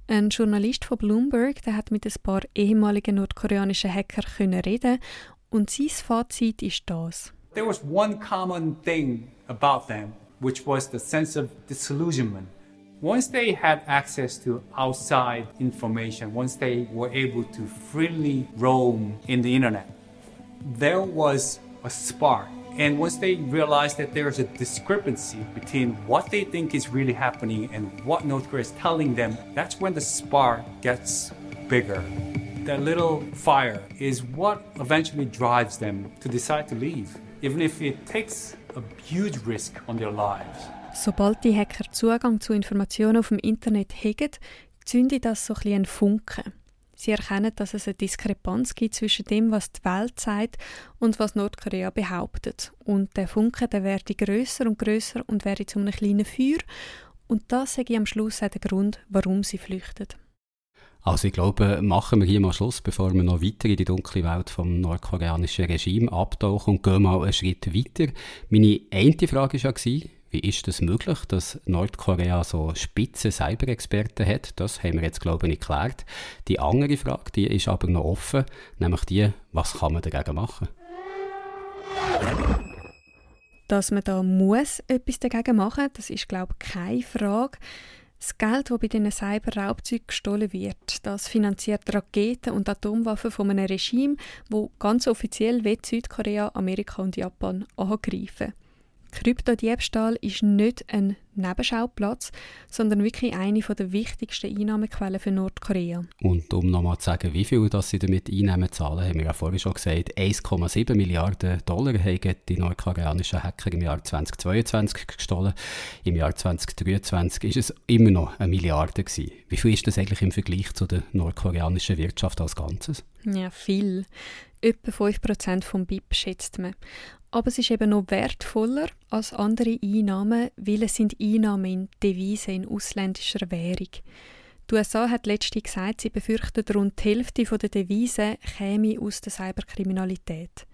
Ein Journalist von Bloomberg der hat mit ein paar ehemaligen nordkoreanischen Hacker können reden und sein Fazit ist das. There was one common thing about them, which was the sense of disillusionment. Once they had access to outside information, once they were able to freely roam in the internet, there was a spark And once they realize that there's a discrepancy between what they think is really happening and what North Korea is telling them, that's when the spark gets bigger. That little fire is what eventually drives them to decide to leave, even if it takes a huge risk on their lives. Sobald die Hacker Zugang zu Informationen auf dem Internet haben, zündet das so ein Funken. Sie erkennen, dass es eine Diskrepanz gibt zwischen dem, was die Welt sagt und was Nordkorea behauptet. Und der Funke der werde größer und größer und werde zu einem kleinen Feuer. Und das sage ich am Schluss auch der Grund, warum sie flüchten. Also ich glaube, machen wir hier mal Schluss, bevor wir noch weiter in die dunkle Welt vom nordkoreanischen Regime abtauchen und gehen mal einen Schritt weiter. Meine eine Frage war ja, wie ist es das möglich, dass Nordkorea so spitze Cyber-Experten hat? Das haben wir jetzt, glaube ich, nicht geklärt. Die andere Frage, die ist aber noch offen, nämlich die, was kann man dagegen machen? Dass man da muss etwas dagegen machen, das ist, glaube ich, keine Frage. Das Geld, das bei diesen Cyber-Raubzeugen gestohlen wird, das finanziert Raketen und Atomwaffen von einem Regime, wo ganz offiziell Südkorea, Amerika und Japan angreifen. Kryptodiebstahl ist nicht ein Nebenschauplatz, sondern wirklich eine der wichtigsten Einnahmequellen für Nordkorea. Und um nochmal zu sagen, wie viel das sie damit Einnahmen zahlen, haben wir ja vorhin schon gesagt, 1,7 Milliarden Dollar haben die nordkoreanischen Hacker im Jahr 2022 gestohlen. Im Jahr 2023 ist es immer noch eine Milliarde gewesen. Wie viel ist das eigentlich im Vergleich zu der nordkoreanischen Wirtschaft als Ganzes? Ja, viel. Etwa 5% vom BIP schätzt man. Aber es ist eben noch wertvoller als andere Einnahmen, weil es sind Einnahmen in Devisen in ausländischer Währung. Die USA hat letztens gesagt, sie befürchten rund die Hälfte der Devisen käme aus der Cyberkriminalität.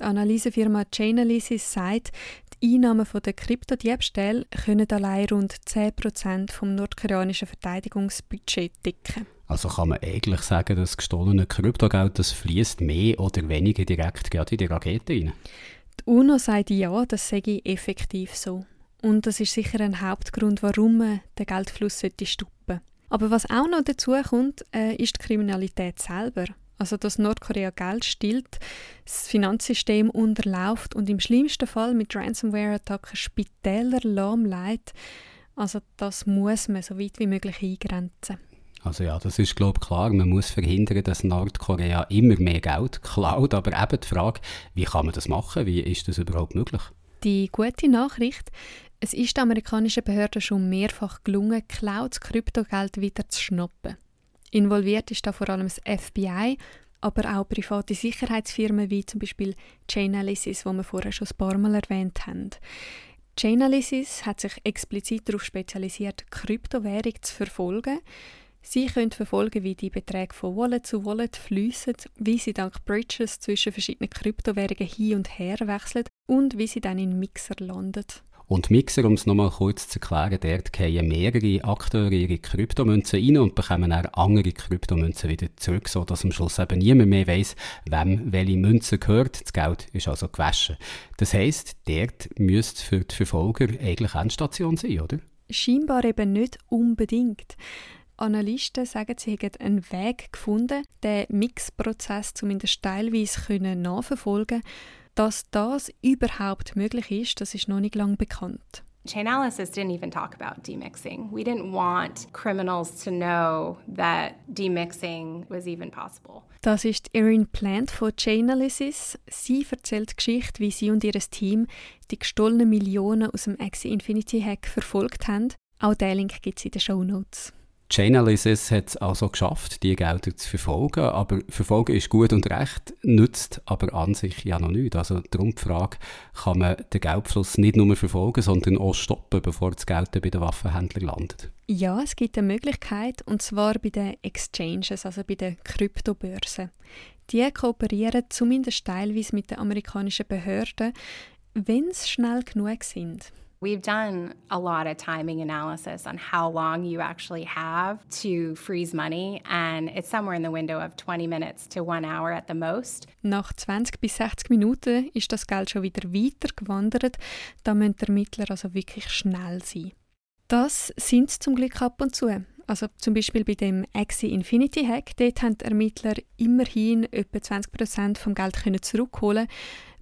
Die Analysefirma Chainalysis sagt, die Einnahmen der Kryptodiebstähle können allein rund 10% vom nordkoreanischen Verteidigungsbudget decken. Also kann man eigentlich sagen, dass gestohlene Kryptogeld das fließt mehr oder weniger direkt gerade in die Rakete rein? Die UNO sagt ja, das sei effektiv so. Und das ist sicher ein Hauptgrund, warum man den Geldfluss stoppen sollte. Aber was auch noch dazu kommt, äh, ist die Kriminalität selber. Also dass Nordkorea Geld stillt, das Finanzsystem unterlauft und im schlimmsten Fall mit Ransomware-Attacken Spitäler lahmlegt. Also das muss man so weit wie möglich eingrenzen. Also ja, das ist glaube ich klar. Man muss verhindern, dass Nordkorea immer mehr Geld klaut. Aber eben die Frage, wie kann man das machen? Wie ist das überhaupt möglich? Die gute Nachricht, es ist den amerikanischen Behörden schon mehrfach gelungen, geklautes Kryptogeld wieder zu schnappen. Involviert ist da vor allem das FBI, aber auch private Sicherheitsfirmen wie zum Beispiel Chainalysis, wo wir vorher schon ein paar Mal erwähnt haben. Chainalysis hat sich explizit darauf spezialisiert, Kryptowährung zu verfolgen. Sie können verfolgen, wie die Beträge von Wallet zu Wallet fließen, wie sie dank Bridges zwischen verschiedenen Kryptowährungen hin und her wechseln und wie sie dann in Mixer landen. Und Mixer, um es nochmal kurz zu erklären, dort gehen mehrere Akteure ihre Kryptomünzen rein und bekommen dann andere Kryptomünzen wieder zurück, sodass am Schluss eben niemand mehr weiß, wem welche Münze gehört. Das Geld ist also gewaschen. Das heisst, dort müsste für die Verfolger eigentlich Endstation sein, oder? Scheinbar eben nicht unbedingt. Analysten sagen, sie hätten einen Weg gefunden, den Mixprozess zumindest teilweise nachverfolgen Dass das überhaupt möglich ist, das ist noch nicht lange bekannt. Chainalysis didn't even talk about demixing. We didn't want criminals to know that demixing was even possible. Das ist Erin Plant von Chainalysis. Sie erzählt die Geschichte, wie sie und ihr Team die gestohlenen Millionen aus dem Axie Infinity Hack verfolgt haben. Auch den Link gibt es in den Show Notes. Chainalysis hat es also geschafft, die Gelder zu verfolgen, aber verfolgen ist gut und recht, nützt aber an sich ja noch nichts. Also darum die Frage, kann man den Geldfluss nicht nur verfolgen, sondern auch stoppen, bevor das Geld bei den Waffenhändlern landet? Ja, es gibt eine Möglichkeit, und zwar bei den Exchanges, also bei den Kryptobörsen. Die kooperieren zumindest teilweise mit den amerikanischen Behörden, wenn sie schnell genug sind. We've done a lot of timing analysis on how long you actually have to freeze money, and it's somewhere in the window of 20 minutes to one hour at the most. Nach 20 bis 60 Minuten ist das Geld schon wieder weiter gewandert. Da müssen die Ermittler also wirklich schnell sein. Das sind zum Glück ab und zu. Also zum Beispiel bei dem Axie Infinity Hack, dort haben die Ermittler immerhin etwa 20% vom Geld zurückholen.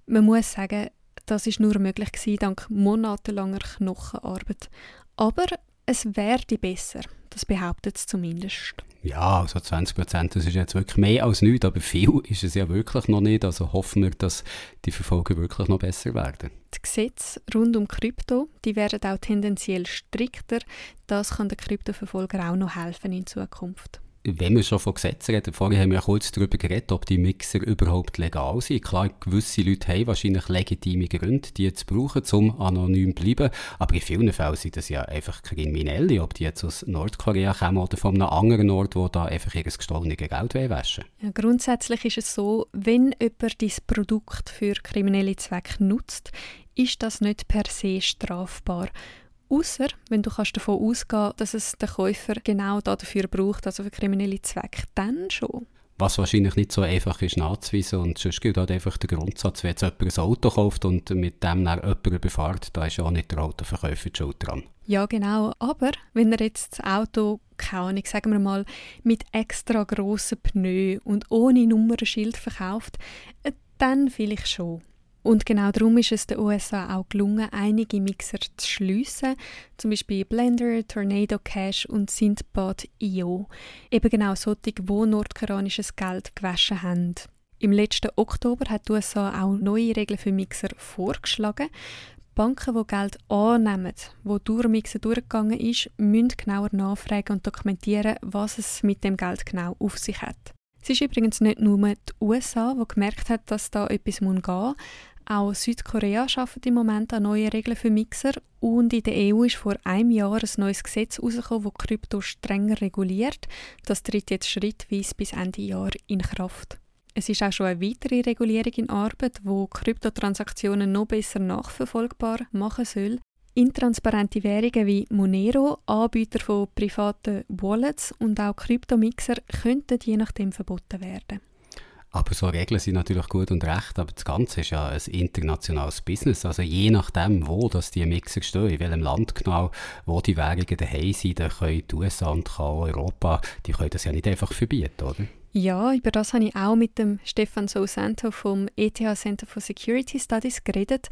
Man muss sagen, das ist nur möglich gewesen, dank monatelanger Knochenarbeit. Aber es werde besser. Das behauptet es zumindest. Ja, also 20 Prozent, das ist jetzt wirklich mehr als nichts, aber viel ist es ja wirklich noch nicht. Also hoffen wir, dass die Verfolger wirklich noch besser werden. Die Gesetze rund um Krypto, die werden auch tendenziell strikter. Das kann den Kryptoverfolger auch noch helfen in Zukunft wenn wir schon von Gesetzen reden, vorher haben wir ja kurz darüber geredet, ob die Mixer überhaupt legal sind. Klar, gewisse Leute haben wahrscheinlich legitime Gründe, die zu brauchen, um anonym zu bleiben. Aber in vielen Fällen sind das ja einfach Kriminelle, ob die jetzt aus Nordkorea kommen oder von einem anderen Ort, wo da einfach ihr gestohlenes Geld waschen ja, Grundsätzlich ist es so, wenn jemand dieses Produkt für kriminelle Zwecke nutzt, ist das nicht per se strafbar. Außer wenn du kannst davon ausgehen dass es der Käufer genau dafür braucht, also für kriminelle Zwecke, dann schon. Was wahrscheinlich nicht so einfach ist nachzuweisen und sonst gilt halt einfach der Grundsatz, wenn jetzt jemand ein Auto kauft und mit dem dann jemanden befahrt, da ist ja auch nicht der Autoverkäufer schuld dran. Ja, genau. Aber wenn er jetzt das Auto, keine Ahnung, sagen wir mal, mit extra grossen Pneu und ohne Nummernschild verkauft, äh, dann vielleicht schon. Und genau darum ist es den USA auch gelungen, einige Mixer zu schliessen, zum Beispiel Blender, Tornado Cash und Synthbot.io. Eben genau solche, die nordkoreanisches Geld gewaschen haben. Im letzten Oktober hat die USA auch neue Regeln für Mixer vorgeschlagen. Banken, die Geld annehmen, wo durch Mixer durchgegangen ist, müssen genauer nachfragen und dokumentieren, was es mit dem Geld genau auf sich hat. Es ist übrigens nicht nur die USA, die gemerkt hat, dass da etwas gehen muss. Auch Südkorea arbeitet im Moment an neuen Regeln für Mixer und in der EU ist vor einem Jahr ein neues Gesetz herausgekommen, das Krypto strenger reguliert. Das tritt jetzt schrittweise bis Ende Jahr in Kraft. Es ist auch schon eine weitere Regulierung in Arbeit, wo Kryptotransaktionen noch besser nachverfolgbar machen soll. Intransparente Währungen wie Monero, Anbieter von privaten Wallets und auch Kryptomixer könnten je nachdem verboten werden. Aber so Regeln sind natürlich gut und recht, aber das Ganze ist ja ein internationales Business. Also je nachdem, wo das die Mixer stehen, in welchem Land genau, wo die Währungen daheim sind, dann können die USA und Europa, die können das ja nicht einfach verbieten, oder? Ja, über das habe ich auch mit dem Stefan Sousanto vom ETH Center for Security Studies geredet.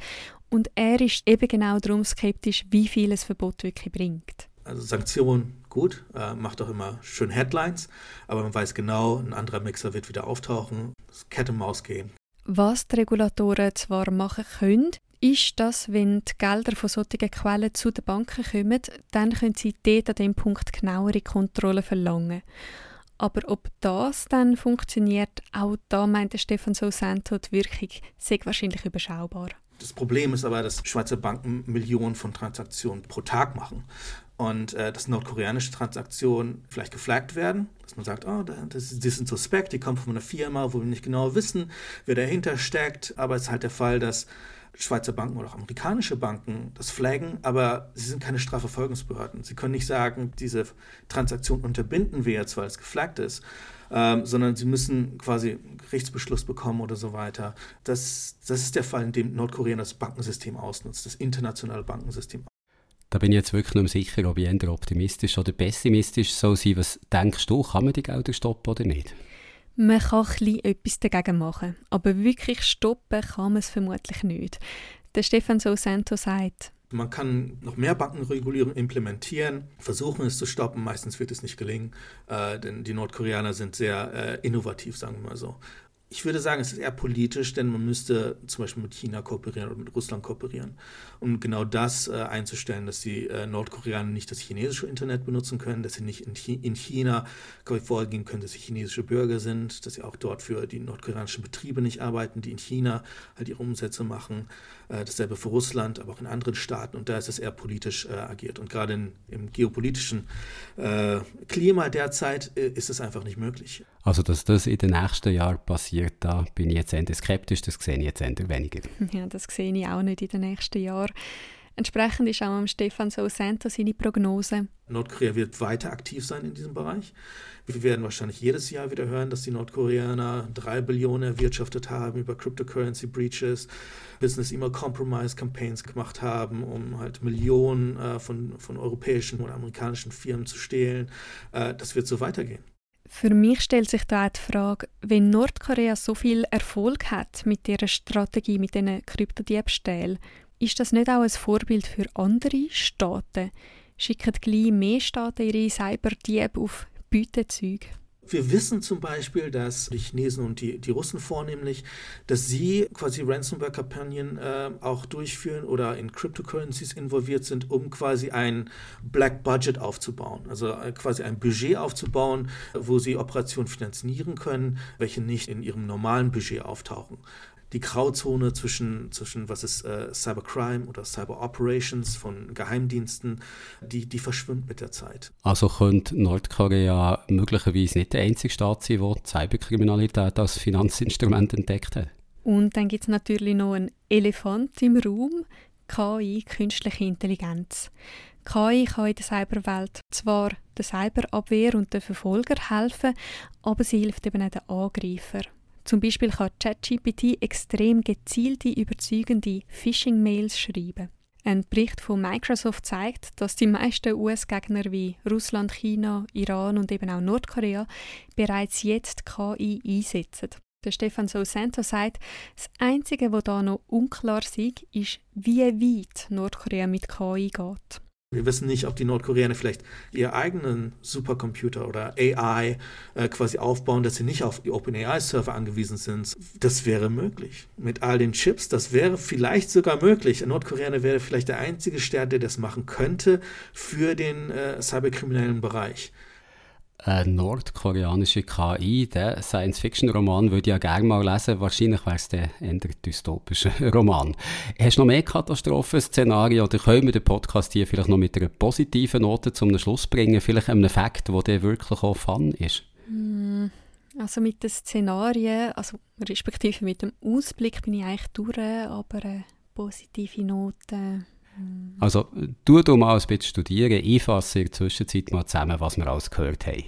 Und er ist eben genau darum skeptisch, wie viel es Verbot wirklich bringt. Also Sanktionen gut, äh, macht auch immer schön Headlines, aber man weiß genau, ein anderer Mixer wird wieder auftauchen, das gehen. Was die Regulatoren zwar machen können, ist, dass, wenn die Gelder von solchen Quellen zu den Banken kommen, dann können sie dort an dem Punkt genauere Kontrollen verlangen. Aber ob das dann funktioniert, auch da meinte Stefan Sousanto, die Wirkung sei wahrscheinlich überschaubar. Das Problem ist aber, dass Schweizer Banken Millionen von Transaktionen pro Tag machen. Und äh, dass nordkoreanische Transaktionen vielleicht geflaggt werden, dass man sagt, oh, das, die sind suspekt, die kommen von einer Firma, wo wir nicht genau wissen, wer dahinter steckt, aber es ist halt der Fall, dass Schweizer Banken oder auch amerikanische Banken das flaggen, aber sie sind keine Strafverfolgungsbehörden. Sie können nicht sagen, diese Transaktion unterbinden wir jetzt, weil es geflaggt ist, ähm, sondern sie müssen quasi einen Gerichtsbeschluss bekommen oder so weiter. Das, das ist der Fall, in dem Nordkorea das Bankensystem ausnutzt, das internationale Bankensystem. Da bin ich jetzt wirklich nicht sicher, ob ich eher optimistisch oder pessimistisch soll sein. Was denkst du, kann man die Gelder stoppen oder nicht? Man kann etwas dagegen machen, aber wirklich stoppen kann man es vermutlich nicht. Der Stefan Sousanto sagt, man kann noch mehr Bankenregulierung implementieren, versuchen es zu stoppen. Meistens wird es nicht gelingen, äh, denn die Nordkoreaner sind sehr äh, innovativ, sagen wir mal so ich würde sagen, es ist eher politisch, denn man müsste zum Beispiel mit China kooperieren oder mit Russland kooperieren. Um genau das äh, einzustellen, dass die äh, Nordkoreaner nicht das chinesische Internet benutzen können, dass sie nicht in, Chi in China vorgehen können, dass sie chinesische Bürger sind, dass sie auch dort für die nordkoreanischen Betriebe nicht arbeiten, die in China halt ihre Umsätze machen. Äh, dasselbe für Russland, aber auch in anderen Staaten. Und da ist es eher politisch äh, agiert. Und gerade in, im geopolitischen äh, Klima derzeit äh, ist es einfach nicht möglich. Also, dass das in den nächsten Jahren passiert, da bin ich jetzt eher skeptisch, das sehe ich jetzt eher weniger. Ja, das sehe ich auch nicht in den nächsten Jahren. Entsprechend ist auch am Stefan Sousanto seine Prognose. Nordkorea wird weiter aktiv sein in diesem Bereich. Wir werden wahrscheinlich jedes Jahr wieder hören, dass die Nordkoreaner drei Billionen erwirtschaftet haben über Cryptocurrency Breaches, Business Email Compromise Campaigns gemacht haben, um halt Millionen äh, von, von europäischen oder amerikanischen Firmen zu stehlen. Äh, das wird so weitergehen. Für mich stellt sich da die Frage, wenn Nordkorea so viel Erfolg hat mit ihrer Strategie, mit diesen Kryptodiebstählen, ist das nicht auch ein Vorbild für andere Staaten? Schicken gleich mehr Staaten ihre Cyberdiebe auf Beutezeug? Wir wissen zum Beispiel, dass die Chinesen und die, die Russen vornehmlich, dass sie quasi Ransomware-Kampagnen äh, auch durchführen oder in Cryptocurrencies involviert sind, um quasi ein Black Budget aufzubauen. Also äh, quasi ein Budget aufzubauen, wo sie Operationen finanzieren können, welche nicht in ihrem normalen Budget auftauchen die Grauzone zwischen, zwischen was ist äh, Cybercrime oder Cyber Operations von Geheimdiensten, die, die verschwimmt mit der Zeit. Also könnte Nordkorea möglicherweise nicht der einzige Staat sein, der Cyberkriminalität als Finanzinstrument entdeckt hat? Und dann gibt es natürlich noch einen Elefant im Raum, KI, künstliche Intelligenz. KI kann in der Cyberwelt zwar der Cyberabwehr und der Verfolger helfen, aber sie hilft eben auch den Angreifer. Zum Beispiel kann ChatGPT extrem gezielte, überzeugende Phishing-Mails schreiben. Ein Bericht von Microsoft zeigt, dass die meisten US-Gegner wie Russland, China, Iran und eben auch Nordkorea bereits jetzt KI einsetzen. Der Stefan Sousanto sagt, das Einzige, was da noch unklar ist, ist, wie weit Nordkorea mit KI geht. Wir wissen nicht, ob die Nordkoreaner vielleicht ihren eigenen Supercomputer oder AI äh, quasi aufbauen, dass sie nicht auf die OpenAI-Server angewiesen sind. Das wäre möglich. Mit all den Chips, das wäre vielleicht sogar möglich. Nordkoreaner wäre vielleicht der einzige Staat, der das machen könnte für den äh, cyberkriminellen Bereich eine nordkoreanische KI, der Science-Fiction-Roman würde ich ja gerne mal lesen. Wahrscheinlich wäre es der eher dystopische Roman. Hast du noch mehr Katastrophenszenarien oder können wir den Podcast hier vielleicht noch mit einer positiven Note zum Schluss bringen? Vielleicht einem Effekt, der wirklich auch fun ist? Hm, also mit den Szenarien, also respektive mit dem Ausblick bin ich eigentlich durch, aber eine positive Note... Hm. Also, du, du mal ein bisschen studieren. Ich fasse in der Zwischenzeit mal zusammen, was wir alles gehört haben.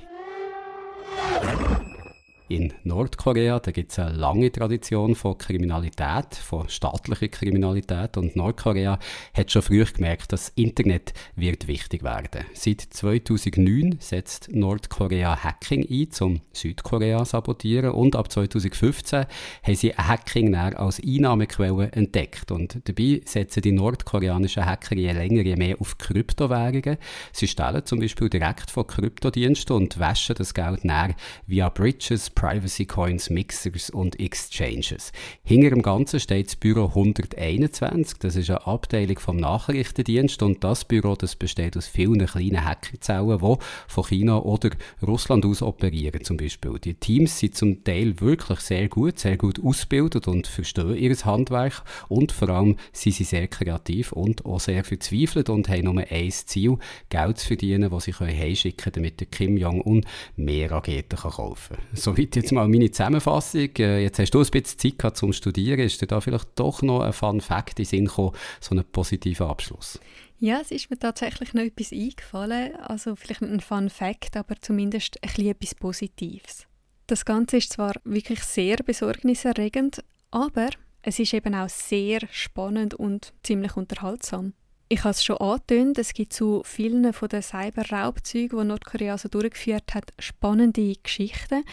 In Nordkorea gibt es eine lange Tradition von Kriminalität, von staatlicher Kriminalität und Nordkorea hat schon früh gemerkt, dass das Internet wird wichtig werden. Seit 2009 setzt Nordkorea Hacking ein, um Südkorea zu sabotieren und ab 2015 haben sie Hacking als Einnahmequelle entdeckt und dabei setzen die nordkoreanischen Hacker je länger je mehr auf Kryptowährungen. Sie stellen zum Beispiel direkt von Kryptodiensten und waschen das Geld näher via Bridges, Privacy Coins, Mixers und Exchanges. Hinter dem Ganzen steht das Büro 121. Das ist eine Abteilung vom Nachrichtendienst und das Büro das besteht aus vielen kleinen Hackerzellen, die von China oder Russland aus operieren zum Beispiel. Die Teams sind zum Teil wirklich sehr gut, sehr gut ausgebildet und verstehen ihr Handwerk und vor allem sind sie sehr kreativ und auch sehr verzweifelt und haben nur ein Ziel, Geld zu verdienen, das sie heimschicken können, damit der Kim Jong-un mehr Raketen kaufen kann. Soweit soweit jetzt mal meine Zusammenfassung. Äh, jetzt hast du ein bisschen Zeit gehabt zum Studieren. Ist dir da vielleicht doch noch ein Fun Fact in Sinn gekommen, so einen positiven Abschluss? Ja, es ist mir tatsächlich noch etwas eingefallen. Also vielleicht nicht ein Fun Fact, aber zumindest ein bisschen etwas Positives. Das Ganze ist zwar wirklich sehr besorgniserregend, aber es ist eben auch sehr spannend und ziemlich unterhaltsam. Ich habe es schon angetönt, es gibt zu vielen von den Cyber-Raubzeugen, die Nordkorea so durchgeführt hat, spannende Geschichten.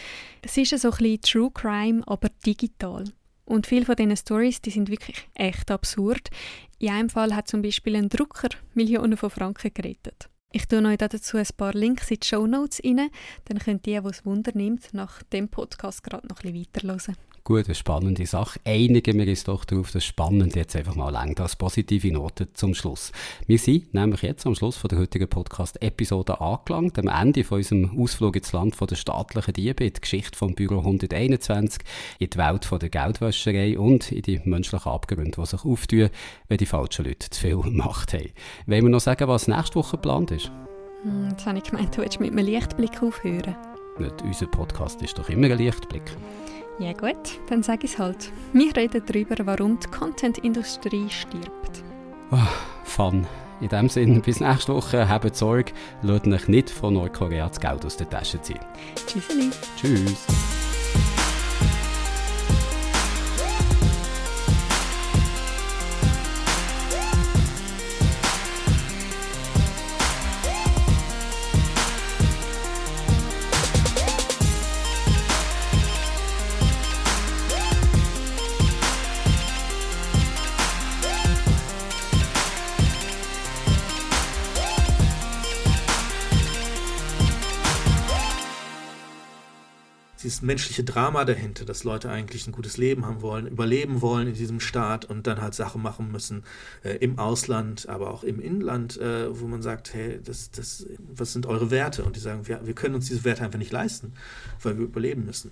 Es ist so ein bisschen True Crime, aber digital. Und viele von diesen Stories, die sind wirklich echt absurd. In einem Fall hat zum Beispiel ein Drucker Millionen von Franken gerettet. Ich tue euch dazu ein paar Links in die Show Notes rein, dann könnt ihr, es Wunder nimmt, nach dem Podcast gerade noch ein bisschen weiterhören gut, eine spannende Sache. Einigen wir uns doch darauf, dass spannend jetzt einfach mal lang als positive Note zum Schluss. Wir sind nämlich jetzt am Schluss von der heutigen Podcast-Episode angelangt, am Ende von unserem Ausflug ins Land von der staatlichen Diebe, in die Geschichte vom Büro 121, in die Welt von der Geldwäscherei und in die menschlichen Abgründe, die sich auftun, wenn die falschen Leute zu viel Macht haben. Wollen wir noch sagen, was nächste Woche geplant ist? Hm, jetzt habe ich gemeint, du willst mit einem Lichtblick aufhören. Nicht, unser Podcast ist doch immer ein Lichtblick. Ja gut, dann sage ich es halt. Wir reden darüber, warum die Content-Industrie stirbt. Oh, fun. In dem Sinne, bis nächste Woche. Habt Sorge, lasst euch nicht von Nordkorea das Geld aus der Tasche ziehen. Tschüss. Tschüss. Menschliche Drama dahinter, dass Leute eigentlich ein gutes Leben haben wollen, überleben wollen in diesem Staat und dann halt Sachen machen müssen äh, im Ausland, aber auch im Inland, äh, wo man sagt, hey, das, das, was sind eure Werte? Und die sagen, wir, wir können uns diese Werte einfach nicht leisten, weil wir überleben müssen.